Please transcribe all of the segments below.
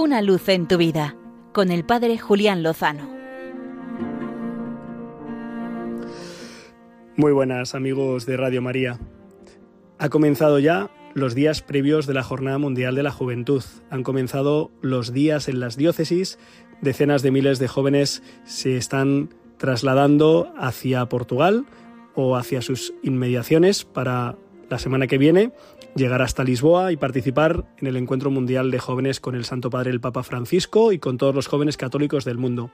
Una luz en tu vida con el Padre Julián Lozano. Muy buenas amigos de Radio María. Ha comenzado ya los días previos de la Jornada Mundial de la Juventud. Han comenzado los días en las diócesis. Decenas de miles de jóvenes se están trasladando hacia Portugal o hacia sus inmediaciones para la semana que viene llegar hasta Lisboa y participar en el Encuentro Mundial de Jóvenes con el Santo Padre el Papa Francisco y con todos los jóvenes católicos del mundo.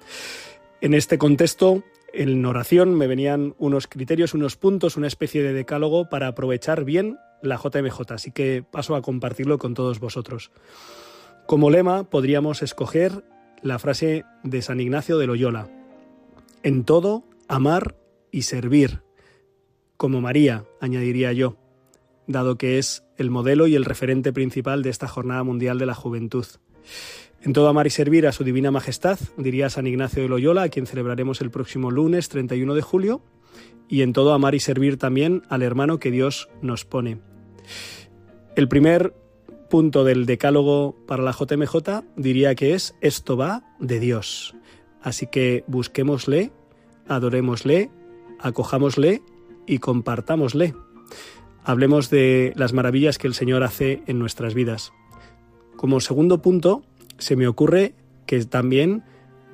En este contexto, en oración me venían unos criterios, unos puntos, una especie de decálogo para aprovechar bien la JMJ, así que paso a compartirlo con todos vosotros. Como lema podríamos escoger la frase de San Ignacio de Loyola, en todo, amar y servir como María, añadiría yo, dado que es el modelo y el referente principal de esta Jornada Mundial de la Juventud. En todo amar y servir a su Divina Majestad, diría San Ignacio de Loyola, a quien celebraremos el próximo lunes 31 de julio, y en todo amar y servir también al hermano que Dios nos pone. El primer punto del decálogo para la JMJ diría que es esto va de Dios. Así que busquémosle, adorémosle, acojámosle y compartámosle. Hablemos de las maravillas que el Señor hace en nuestras vidas. Como segundo punto, se me ocurre que también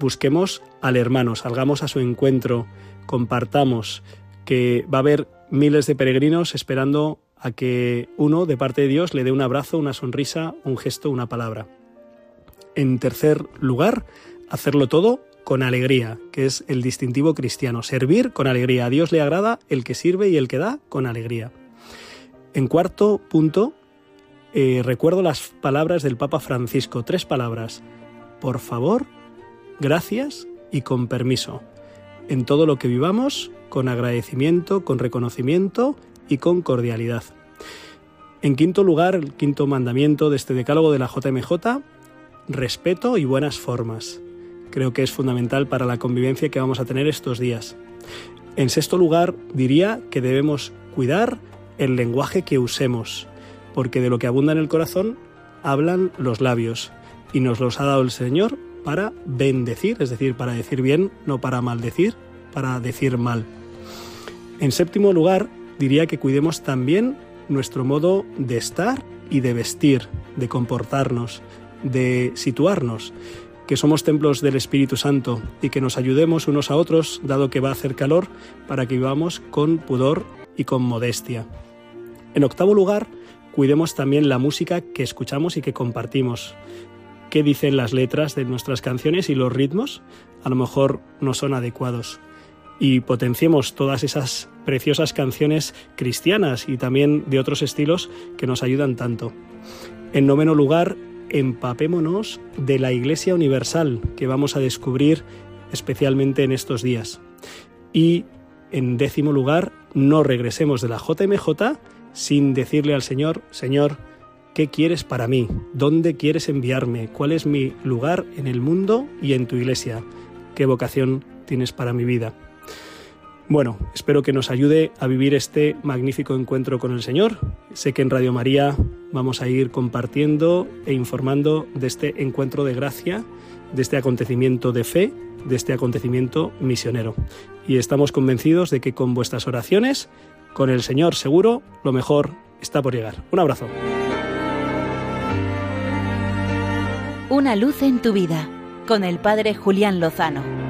busquemos al hermano, salgamos a su encuentro, compartamos, que va a haber miles de peregrinos esperando a que uno, de parte de Dios, le dé un abrazo, una sonrisa, un gesto, una palabra. En tercer lugar, hacerlo todo con alegría, que es el distintivo cristiano. Servir con alegría. A Dios le agrada el que sirve y el que da con alegría. En cuarto punto, eh, recuerdo las palabras del Papa Francisco, tres palabras. Por favor, gracias y con permiso. En todo lo que vivamos, con agradecimiento, con reconocimiento y con cordialidad. En quinto lugar, el quinto mandamiento de este decálogo de la JMJ, respeto y buenas formas creo que es fundamental para la convivencia que vamos a tener estos días. En sexto lugar, diría que debemos cuidar el lenguaje que usemos, porque de lo que abunda en el corazón hablan los labios, y nos los ha dado el Señor para bendecir, es decir, para decir bien, no para maldecir, para decir mal. En séptimo lugar, diría que cuidemos también nuestro modo de estar y de vestir, de comportarnos, de situarnos que somos templos del Espíritu Santo y que nos ayudemos unos a otros, dado que va a hacer calor, para que vivamos con pudor y con modestia. En octavo lugar, cuidemos también la música que escuchamos y que compartimos. ¿Qué dicen las letras de nuestras canciones y los ritmos? A lo mejor no son adecuados. Y potenciemos todas esas preciosas canciones cristianas y también de otros estilos que nos ayudan tanto. En noveno lugar, empapémonos de la Iglesia Universal que vamos a descubrir especialmente en estos días. Y en décimo lugar, no regresemos de la JMJ sin decirle al Señor, Señor, ¿qué quieres para mí? ¿Dónde quieres enviarme? ¿Cuál es mi lugar en el mundo y en tu iglesia? ¿Qué vocación tienes para mi vida? Bueno, espero que nos ayude a vivir este magnífico encuentro con el Señor. Sé que en Radio María vamos a ir compartiendo e informando de este encuentro de gracia, de este acontecimiento de fe, de este acontecimiento misionero. Y estamos convencidos de que con vuestras oraciones, con el Señor seguro, lo mejor está por llegar. Un abrazo. Una luz en tu vida, con el Padre Julián Lozano.